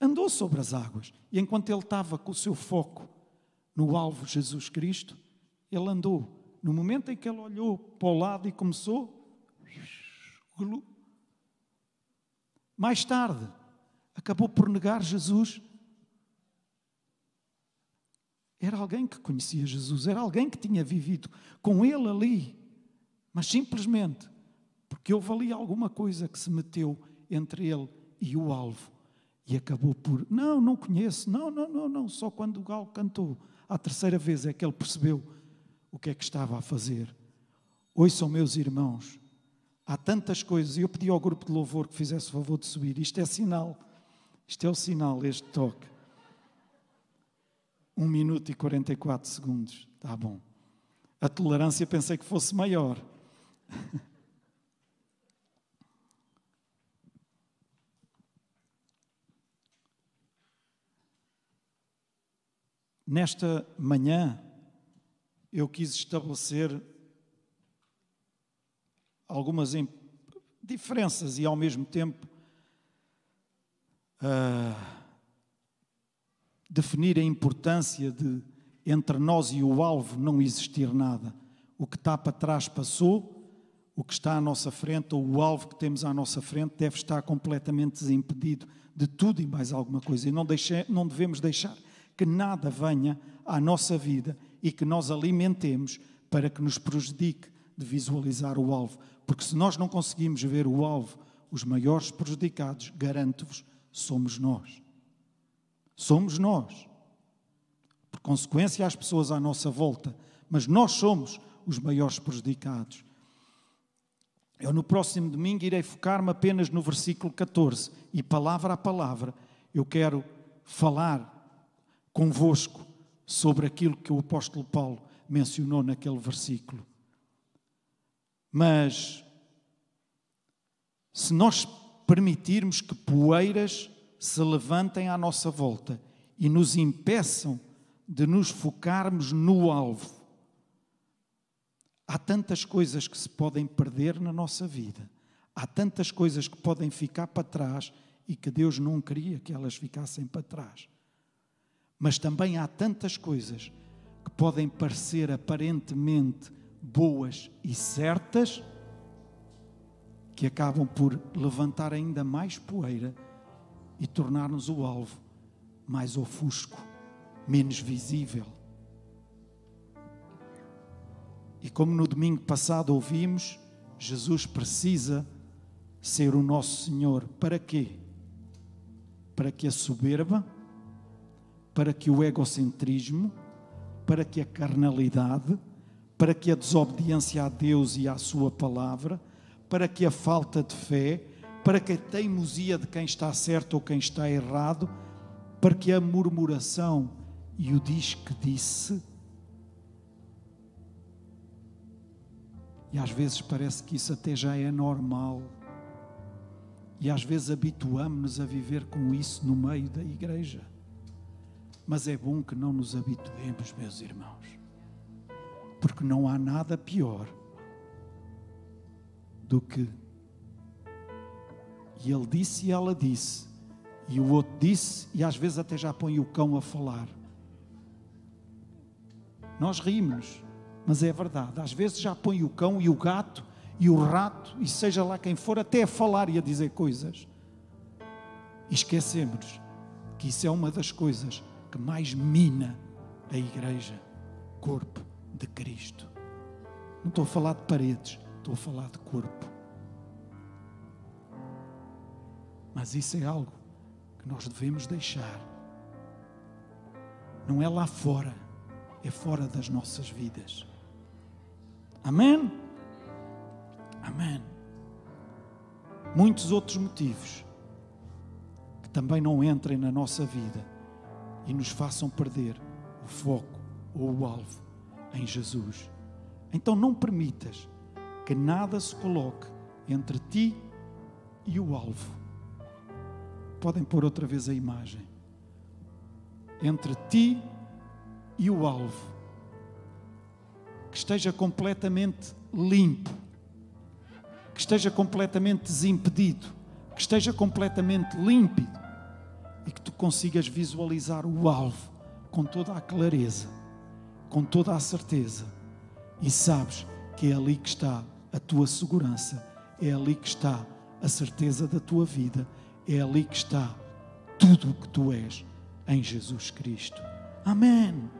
andou sobre as águas. E enquanto ele estava com o seu foco no alvo Jesus Cristo, ele andou. No momento em que ele olhou para o lado e começou, mais tarde, acabou por negar Jesus. Era alguém que conhecia Jesus, era alguém que tinha vivido com ele ali, mas simplesmente porque houve ali alguma coisa que se meteu entre ele e o alvo. E acabou por, não, não conheço, não, não, não, não, só quando o galo cantou. A terceira vez é que ele percebeu o que é que estava a fazer. Ouçam, meus irmãos, Há tantas coisas. E eu pedi ao grupo de louvor que fizesse o favor de subir. Isto é sinal. Isto é o sinal, este toque. 1 minuto e 44 segundos. Está bom. A tolerância pensei que fosse maior. (laughs) Nesta manhã, eu quis estabelecer algumas diferenças e, ao mesmo tempo, uh, definir a importância de entre nós e o alvo não existir nada. O que está para trás passou, o que está à nossa frente, ou o alvo que temos à nossa frente, deve estar completamente desimpedido de tudo e mais alguma coisa. E não, deixe, não devemos deixar que nada venha à nossa vida e que nós alimentemos para que nos prejudique de visualizar o alvo. Porque se nós não conseguimos ver o alvo, os maiores prejudicados, garanto-vos, somos nós. Somos nós. Por consequência, as pessoas à nossa volta, mas nós somos os maiores prejudicados. Eu, no próximo domingo, irei focar-me apenas no versículo 14 e, palavra a palavra, eu quero falar convosco sobre aquilo que o apóstolo Paulo mencionou naquele versículo. Mas, se nós permitirmos que poeiras se levantem à nossa volta e nos impeçam de nos focarmos no alvo, há tantas coisas que se podem perder na nossa vida, há tantas coisas que podem ficar para trás e que Deus não queria que elas ficassem para trás. Mas também há tantas coisas que podem parecer aparentemente boas e certas que acabam por levantar ainda mais poeira e tornar-nos o alvo mais ofusco, menos visível. E como no domingo passado ouvimos, Jesus precisa ser o nosso Senhor. Para quê? Para que a soberba, para que o egocentrismo, para que a carnalidade, para que a desobediência a Deus e à Sua palavra, para que a falta de fé, para que a teimosia de quem está certo ou quem está errado, para que a murmuração e o diz que disse. E às vezes parece que isso até já é normal. E às vezes habituamos-nos a viver com isso no meio da igreja. Mas é bom que não nos habituemos, meus irmãos porque não há nada pior do que. E ele disse e ela disse, e o outro disse, e às vezes até já põe o cão a falar. Nós rimos, mas é verdade. Às vezes já põe o cão e o gato e o rato, e seja lá quem for, até a falar e a dizer coisas. E esquecemos que isso é uma das coisas que mais mina a igreja, corpo de Cristo. Não estou a falar de paredes, estou a falar de corpo. Mas isso é algo que nós devemos deixar. Não é lá fora, é fora das nossas vidas. Amém? Amém. Muitos outros motivos que também não entrem na nossa vida e nos façam perder o foco ou o alvo em Jesus. Então não permitas que nada se coloque entre ti e o alvo. Podem pôr outra vez a imagem. Entre ti e o alvo. Que esteja completamente limpo. Que esteja completamente desimpedido. Que esteja completamente límpido. Consigas visualizar o alvo com toda a clareza com toda a certeza e sabes que é ali que está a tua segurança, é ali que está a certeza da tua vida, é ali que está tudo o que tu és em Jesus Cristo. Amém.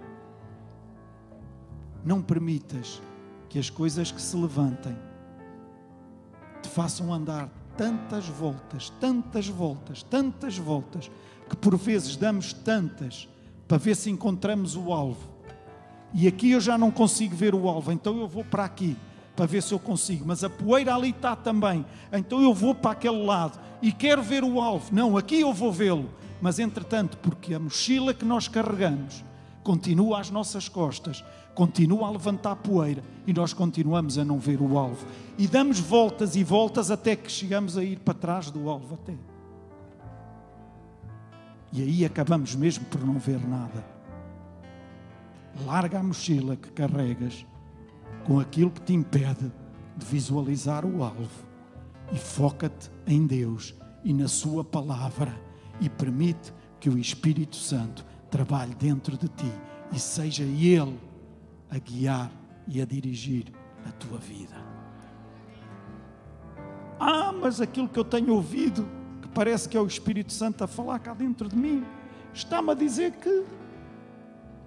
Não permitas que as coisas que se levantem te façam andar tantas voltas, tantas voltas, tantas voltas, que por vezes damos tantas para ver se encontramos o alvo e aqui eu já não consigo ver o alvo, então eu vou para aqui. para ver se eu consigo, mas a poeira ali está também. Então eu vou para aquele lado e quero ver o alvo. Não, aqui eu vou vê-lo. Mas entretanto, porque a mochila que nós carregamos continua às nossas costas, continua a levantar poeira e nós continuamos a não ver o alvo. E damos voltas e voltas até que chegamos a ir para trás do alvo até. E aí acabamos mesmo por não ver nada. Larga a mochila que carregas com aquilo que te impede de visualizar o alvo e foca-te em Deus e na Sua palavra e permite que o Espírito Santo trabalhe dentro de ti e seja Ele a guiar e a dirigir a tua vida. Ah, mas aquilo que eu tenho ouvido, parece que é o Espírito Santo a falar cá dentro de mim, está-me a dizer que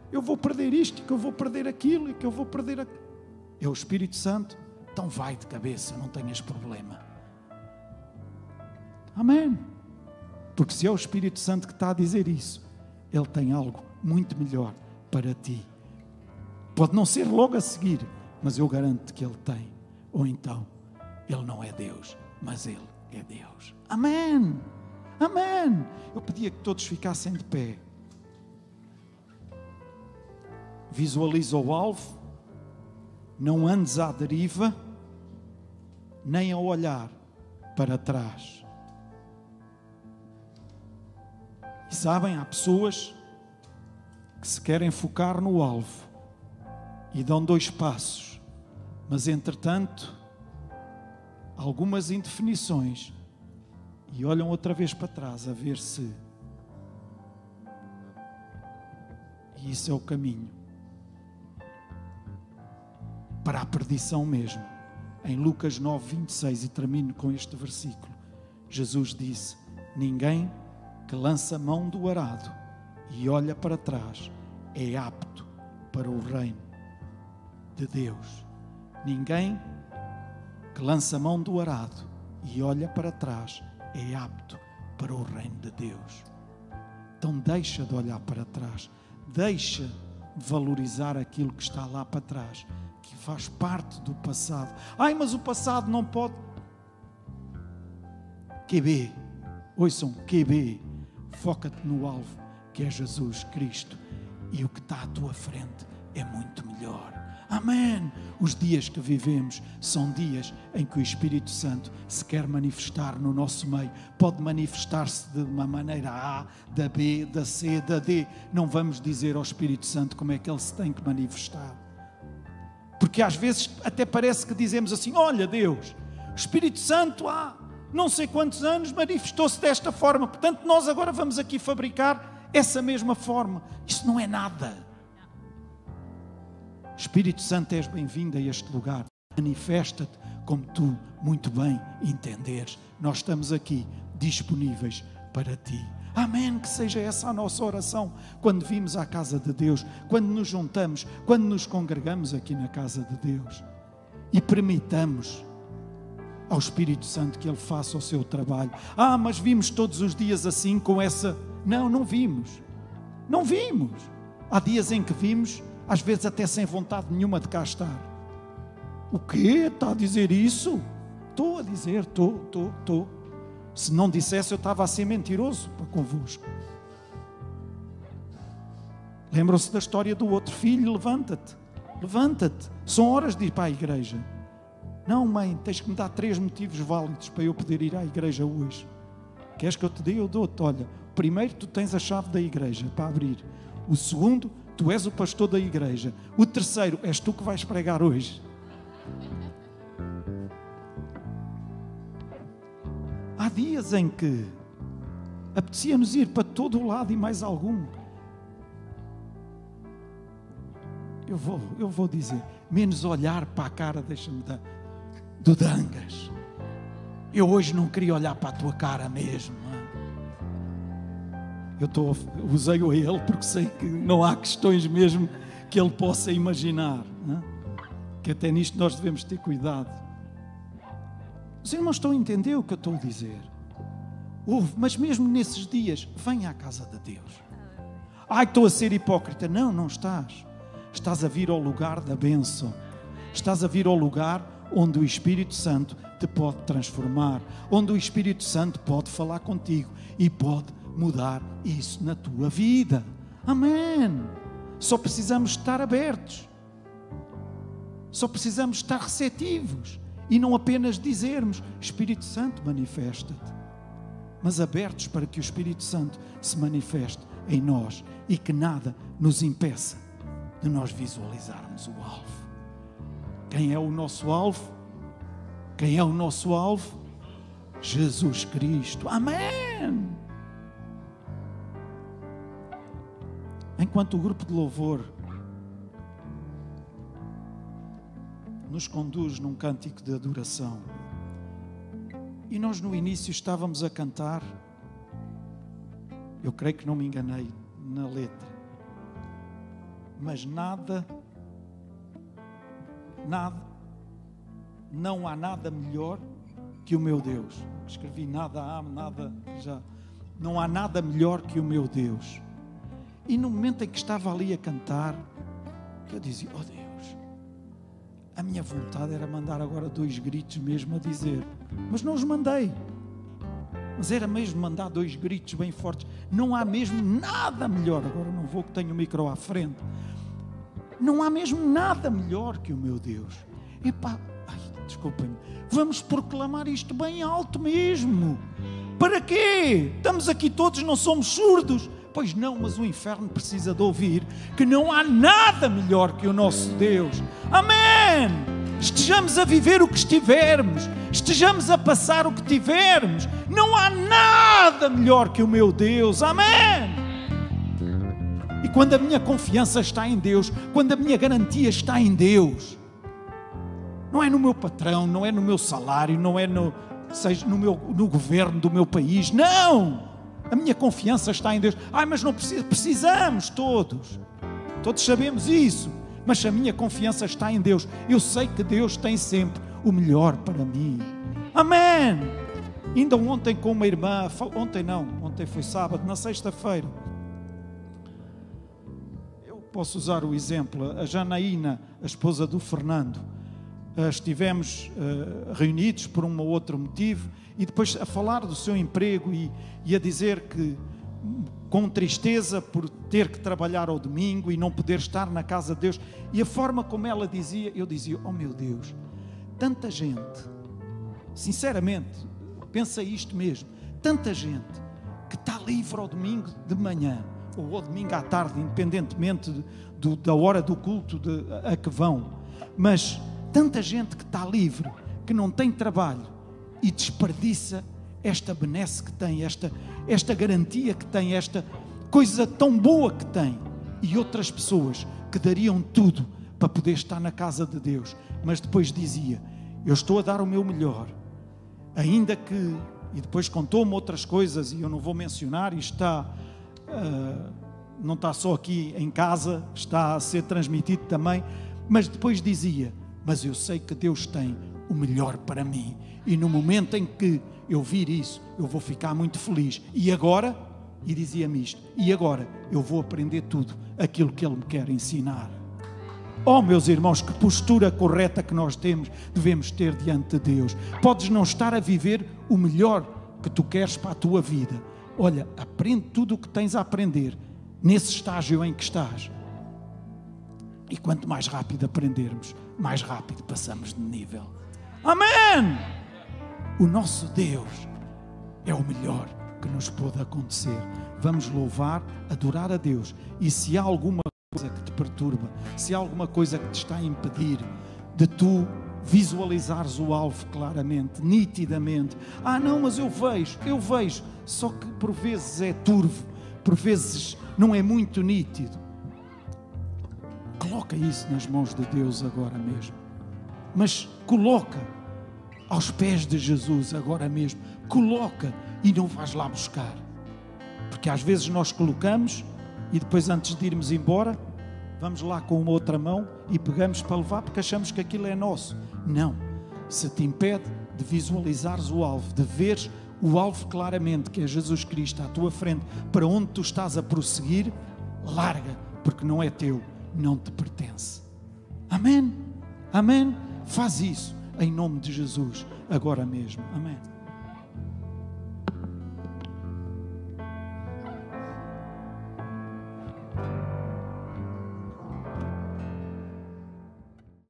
eu vou perder isto, que eu vou perder aquilo e que eu vou perder aquilo. É o Espírito Santo? Então vai de cabeça, não tenhas problema. Amém. Porque se é o Espírito Santo que está a dizer isso, ele tem algo muito melhor para ti. Pode não ser logo a seguir, mas eu garanto que ele tem. Ou então, ele não é Deus, mas ele é Deus. Amém. Amém. Eu pedia que todos ficassem de pé. Visualiza o alvo. Não andes à deriva, nem a olhar para trás. E sabem, há pessoas que se querem focar no alvo e dão dois passos, mas entretanto, algumas indefinições e olham outra vez para trás a ver se. E isso é o caminho para a perdição mesmo. Em Lucas 9, 26, e termino com este versículo: Jesus disse: Ninguém que lança mão do arado e olha para trás é apto para o reino de Deus. Ninguém que lança mão do arado e olha para trás é apto para o reino de Deus. Então deixa de olhar para trás, deixa de valorizar aquilo que está lá para trás, que faz parte do passado. Ai, mas o passado não pode. QB, ouçam, QB Foca-te no alvo, que é Jesus Cristo. E o que está à tua frente é muito melhor. Amém. Os dias que vivemos são dias em que o Espírito Santo se quer manifestar no nosso meio. Pode manifestar-se de uma maneira A, da B, da C, da D. Não vamos dizer ao Espírito Santo como é que ele se tem que manifestar. Porque às vezes até parece que dizemos assim: Olha, Deus, Espírito Santo, ah, não sei quantos anos, manifestou-se desta forma. Portanto, nós agora vamos aqui fabricar essa mesma forma. Isso não é nada. Espírito Santo, és bem-vindo a este lugar. Manifesta-te como tu muito bem entenderes. Nós estamos aqui disponíveis para ti. Amém. Que seja essa a nossa oração quando vimos à casa de Deus, quando nos juntamos, quando nos congregamos aqui na casa de Deus. E permitamos ao Espírito Santo que Ele faça o seu trabalho. Ah, mas vimos todos os dias assim com essa. Não, não vimos. Não vimos. Há dias em que vimos, às vezes até sem vontade nenhuma de cá estar. O quê? Está a dizer isso? Estou a dizer, estou, estou, estou. Se não dissesse, eu estava a ser mentiroso para convosco. Lembram-se da história do outro filho? Levanta-te, levanta-te. São horas de ir para a igreja. Não, mãe, tens que me dar três motivos válidos para eu poder ir à igreja hoje. Queres que eu te dê? Eu dou-te. Olha, primeiro tu tens a chave da igreja para abrir. O segundo, tu és o pastor da igreja. O terceiro, és tu que vais pregar hoje. Há dias em que apetecia-nos ir para todo o lado e mais algum. Eu vou, eu vou dizer, menos olhar para a cara, deixa-me dar do Dangas. Eu hoje não queria olhar para a tua cara mesmo. Eu tô, usei-o a ele porque sei que não há questões mesmo que ele possa imaginar. Que até nisto nós devemos ter cuidado. Os irmãos estão a entender o que eu estou a dizer. Mas mesmo nesses dias, venha à casa de Deus. Ai, estou a ser hipócrita. Não, não estás. Estás a vir ao lugar da bênção. Estás a vir ao lugar onde o Espírito Santo te pode transformar, onde o Espírito Santo pode falar contigo e pode mudar isso na tua vida. Amém. Só precisamos estar abertos. Só precisamos estar receptivos e não apenas dizermos: Espírito Santo, manifesta-te, mas abertos para que o Espírito Santo se manifeste em nós e que nada nos impeça de nós visualizarmos o alvo. Quem é o nosso alvo? Quem é o nosso alvo? Jesus Cristo. Amém. Enquanto o grupo de louvor nos conduz num cântico de adoração. E nós no início estávamos a cantar, eu creio que não me enganei na letra, mas nada, nada, não há nada melhor que o meu Deus. Escrevi nada há, nada já. Não há nada melhor que o meu Deus. E no momento em que estava ali a cantar, eu dizia: Oh Deus a minha vontade era mandar agora dois gritos mesmo a dizer, mas não os mandei. Mas era mesmo mandar dois gritos bem fortes. Não há mesmo nada melhor. Agora não vou que tenho o micro à frente. Não há mesmo nada melhor que o meu Deus. Epá, ai, desculpem-me. Vamos proclamar isto bem alto mesmo. Para quê? Estamos aqui todos, não somos surdos. Pois não, mas o inferno precisa de ouvir que não há nada melhor que o nosso Deus. Amém! Estejamos a viver o que estivermos, estejamos a passar o que tivermos, não há nada melhor que o meu Deus. Amém! E quando a minha confiança está em Deus, quando a minha garantia está em Deus, não é no meu patrão, não é no meu salário, não é no, seja no, meu, no governo do meu país, não! A minha confiança está em Deus. Ai, mas não precisa, precisamos todos. Todos sabemos isso. Mas a minha confiança está em Deus. Eu sei que Deus tem sempre o melhor para mim. Amém. Ainda ontem com uma irmã, ontem não, ontem foi sábado, na sexta-feira. Eu posso usar o exemplo, a Janaína, a esposa do Fernando. Eh, estivemos uh, reunidos por um ou outro motivo e depois a falar do seu emprego e, e a dizer que com tristeza por ter que trabalhar ao domingo e não poder estar na casa de Deus. E a forma como ela dizia, eu dizia: Oh meu Deus, tanta gente, sinceramente, pensa isto mesmo, tanta gente que está livre ao domingo de manhã ou ao domingo à tarde, independentemente do, da hora do culto de, a que vão, mas tanta gente que está livre, que não tem trabalho e desperdiça esta benesse que tem, esta, esta garantia que tem, esta coisa tão boa que tem. E outras pessoas que dariam tudo para poder estar na casa de Deus, mas depois dizia: Eu estou a dar o meu melhor, ainda que. E depois contou-me outras coisas, e eu não vou mencionar, e está. Uh, não está só aqui em casa, está a ser transmitido também, mas depois dizia: Mas eu sei que Deus tem o melhor para mim, e no momento em que eu vir isso, eu vou ficar muito feliz. E agora, e dizia-me isto, e agora eu vou aprender tudo aquilo que Ele me quer ensinar. Oh, meus irmãos, que postura correta que nós temos, devemos ter diante de Deus. Podes não estar a viver o melhor que tu queres para a tua vida. Olha, aprende tudo o que tens a aprender nesse estágio em que estás. E quanto mais rápido aprendermos, mais rápido passamos de nível. Amém! O nosso Deus é o melhor que nos pode acontecer. Vamos louvar, adorar a Deus. E se há alguma coisa que te perturba, se há alguma coisa que te está a impedir de tu visualizares o alvo claramente, nitidamente. Ah, não, mas eu vejo, eu vejo. Só que por vezes é turvo, por vezes não é muito nítido. Coloca isso nas mãos de Deus agora mesmo. Mas coloca aos pés de Jesus agora mesmo. Coloca e não vais lá buscar. Porque às vezes nós colocamos e depois, antes de irmos embora, vamos lá com uma outra mão e pegamos para levar porque achamos que aquilo é nosso. Não. Se te impede de visualizares o alvo, de veres o alvo claramente, que é Jesus Cristo à tua frente, para onde tu estás a prosseguir, larga, porque não é teu, não te pertence. Amém? Amém? Faz isso em nome de Jesus, agora mesmo. Amém.